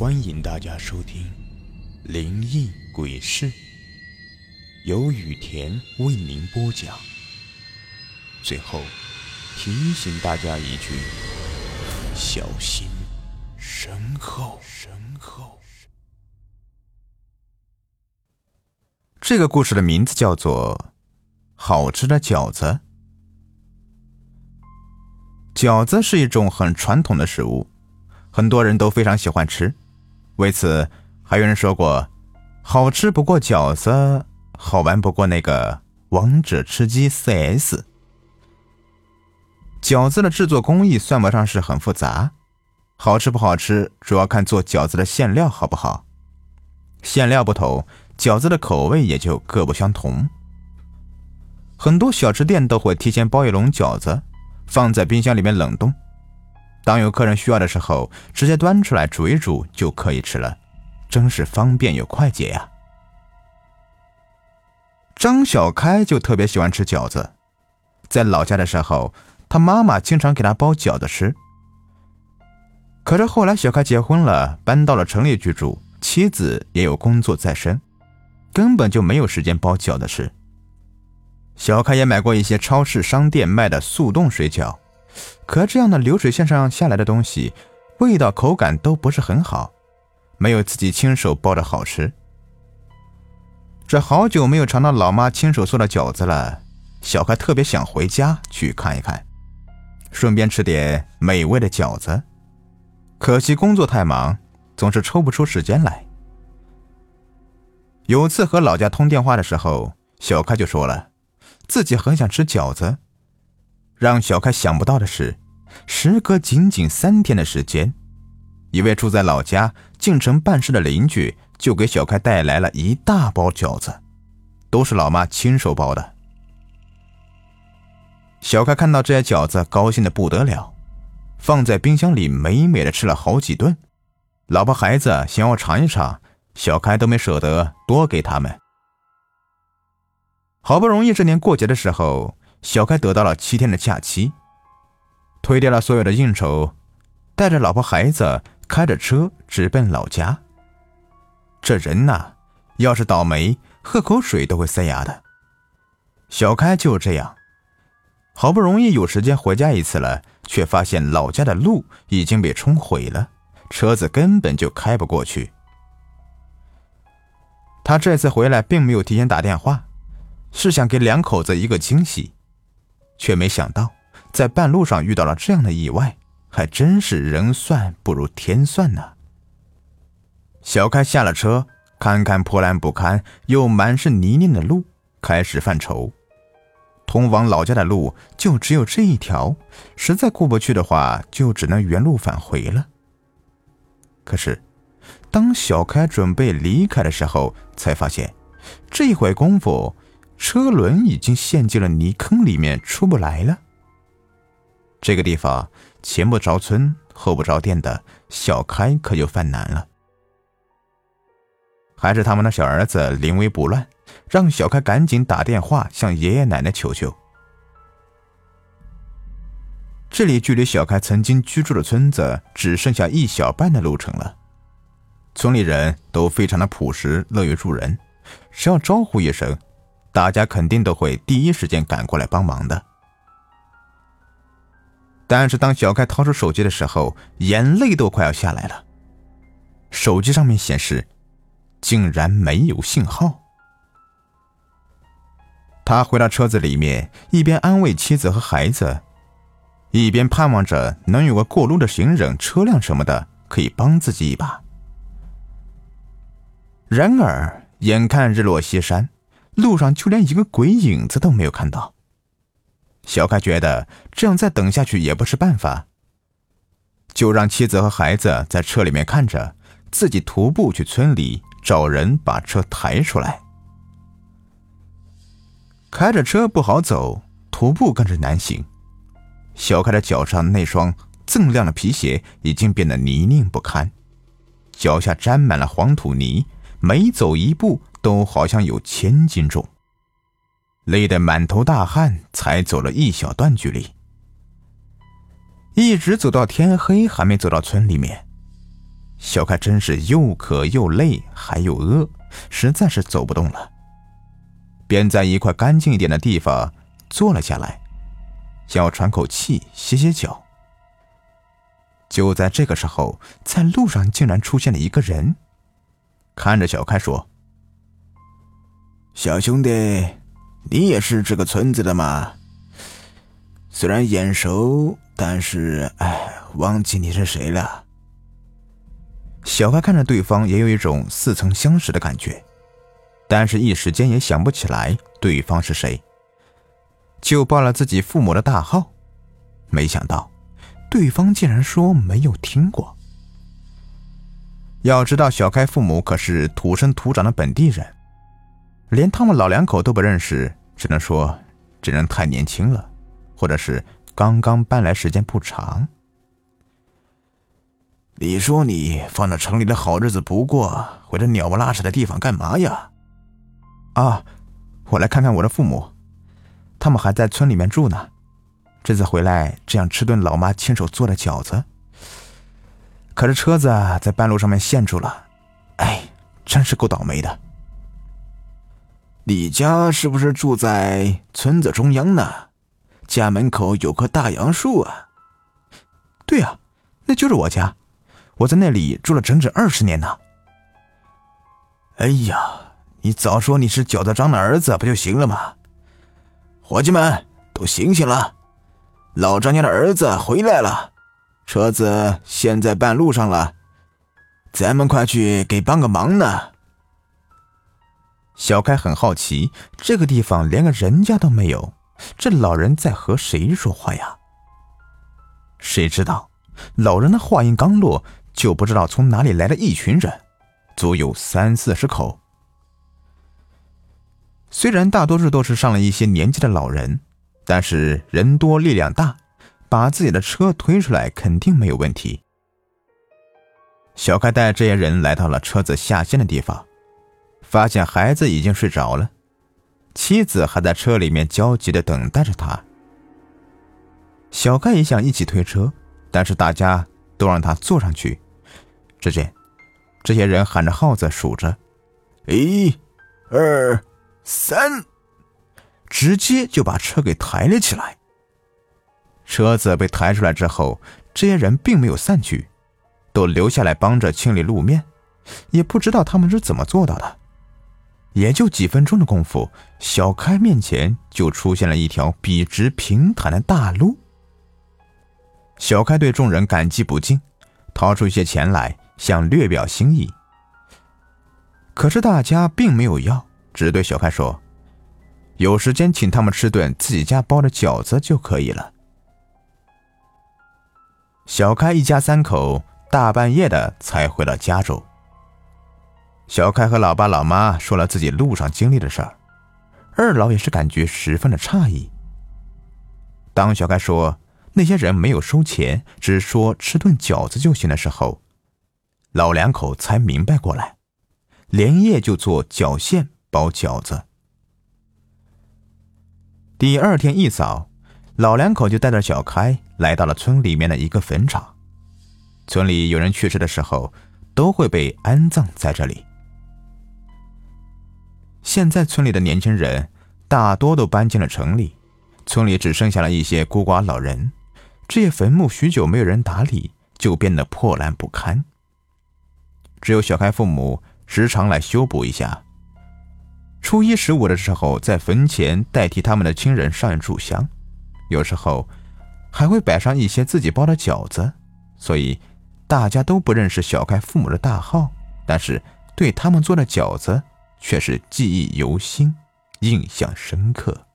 欢迎大家收听《灵异鬼事》，由雨田为您播讲。最后提醒大家一句：小心身后。身后。这个故事的名字叫做《好吃的饺子》。饺子是一种很传统的食物，很多人都非常喜欢吃。为此，还有人说过：“好吃不过饺子，好玩不过那个王者吃鸡 CS。”饺子的制作工艺算不上是很复杂，好吃不好吃主要看做饺子的馅料好不好。馅料不同，饺子的口味也就各不相同。很多小吃店都会提前包一笼饺子，放在冰箱里面冷冻。当有客人需要的时候，直接端出来煮一煮就可以吃了，真是方便又快捷呀。张小开就特别喜欢吃饺子，在老家的时候，他妈妈经常给他包饺子吃。可是后来小开结婚了，搬到了城里居住，妻子也有工作在身，根本就没有时间包饺子吃。小开也买过一些超市、商店卖的速冻水饺。可这样的流水线上下来的东西，味道口感都不是很好，没有自己亲手包的好吃。这好久没有尝到老妈亲手做的饺子了，小开特别想回家去看一看，顺便吃点美味的饺子。可惜工作太忙，总是抽不出时间来。有次和老家通电话的时候，小开就说了，自己很想吃饺子。让小开想不到的是，时隔仅仅三天的时间，一位住在老家进城办事的邻居就给小开带来了一大包饺子，都是老妈亲手包的。小开看到这些饺子，高兴的不得了，放在冰箱里美美的吃了好几顿。老婆孩子想要尝一尝，小开都没舍得多给他们。好不容易这年过节的时候。小开得到了七天的假期，推掉了所有的应酬，带着老婆孩子开着车直奔老家。这人呐，要是倒霉，喝口水都会塞牙的。小开就这样，好不容易有时间回家一次了，却发现老家的路已经被冲毁了，车子根本就开不过去。他这次回来并没有提前打电话，是想给两口子一个惊喜。却没想到，在半路上遇到了这样的意外，还真是人算不如天算呢。小开下了车，看看破烂不堪又满是泥泞的路，开始犯愁。通往老家的路就只有这一条，实在过不去的话，就只能原路返回了。可是，当小开准备离开的时候，才发现，这一会功夫。车轮已经陷进了泥坑里面，出不来了。这个地方前不着村后不着店的，小开可就犯难了。还是他们的小儿子临危不乱，让小开赶紧打电话向爷爷奶奶求救。这里距离小开曾经居住的村子只剩下一小半的路程了。村里人都非常的朴实，乐于助人，只要招呼一声。大家肯定都会第一时间赶过来帮忙的。但是当小开掏出手机的时候，眼泪都快要下来了。手机上面显示，竟然没有信号。他回到车子里面，一边安慰妻子和孩子，一边盼望着能有个过路的行人、车辆什么的可以帮自己一把。然而，眼看日落西山。路上就连一个鬼影子都没有看到。小开觉得这样再等下去也不是办法，就让妻子和孩子在车里面看着，自己徒步去村里找人把车抬出来。开着车不好走，徒步更是难行。小开的脚上那双锃亮的皮鞋已经变得泥泞不堪，脚下沾满了黄土泥，每走一步。都好像有千斤重，累得满头大汗，才走了一小段距离，一直走到天黑，还没走到村里面。小开真是又渴又累还又饿，实在是走不动了，便在一块干净一点的地方坐了下来，想要喘口气、歇歇脚。就在这个时候，在路上竟然出现了一个人，看着小开说：“小兄弟，你也是这个村子的吗？虽然眼熟，但是哎，忘记你是谁了。”小开看着对方，也有一种似曾相识的感觉，但是一时间也想不起来对方是谁，就报了自己父母的大号。没想到，对方竟然说没有听过。要知道，小开父母可是土生土长的本地人，连他们老两口都不认识，只能说这人太年轻了，或者是刚刚搬来时间不长。你说你放在城里的好日子不过，回这鸟不拉屎的地方干嘛呀？啊，我来看看我的父母，他们还在村里面住呢。这次回来，这样吃顿老妈亲手做的饺子。可是车子在半路上面陷住了，哎，真是够倒霉的。你家是不是住在村子中央呢？家门口有棵大杨树啊。对呀，那就是我家。我在那里住了整整二十年呢。哎呀，你早说你是饺子张的儿子不就行了吗？伙计们都醒醒了，老张家的儿子回来了，车子陷在半路上了，咱们快去给帮个忙呢。小开很好奇，这个地方连个人家都没有，这老人在和谁说话呀？谁知道，老人的话音刚落。就不知道从哪里来了一群人，足有三四十口。虽然大多数都是上了一些年纪的老人，但是人多力量大，把自己的车推出来肯定没有问题。小开带这些人来到了车子下线的地方，发现孩子已经睡着了，妻子还在车里面焦急的等待着他。小盖也想一起推车，但是大家都让他坐上去。只见这些人喊着号子数着，一、二、三，直接就把车给抬了起来。车子被抬出来之后，这些人并没有散去，都留下来帮着清理路面。也不知道他们是怎么做到的。也就几分钟的功夫，小开面前就出现了一条笔直平坦的大路。小开对众人感激不尽，掏出一些钱来。想略表心意，可是大家并没有要，只对小开说：“有时间请他们吃顿自己家包的饺子就可以了。”小开一家三口大半夜的才回到家中。小开和老爸老妈说了自己路上经历的事儿，二老也是感觉十分的诧异。当小开说那些人没有收钱，只说吃顿饺子就行的时候，老两口才明白过来，连夜就做饺馅包饺子。第二天一早，老两口就带着小开来到了村里面的一个坟场。村里有人去世的时候，都会被安葬在这里。现在村里的年轻人大多都搬进了城里，村里只剩下了一些孤寡老人。这些坟墓许久没有人打理，就变得破烂不堪。只有小开父母时常来修补一下。初一十五的时候，在坟前代替他们的亲人上一炷香，有时候还会摆上一些自己包的饺子。所以大家都不认识小开父母的大号，但是对他们做的饺子却是记忆犹新，印象深刻。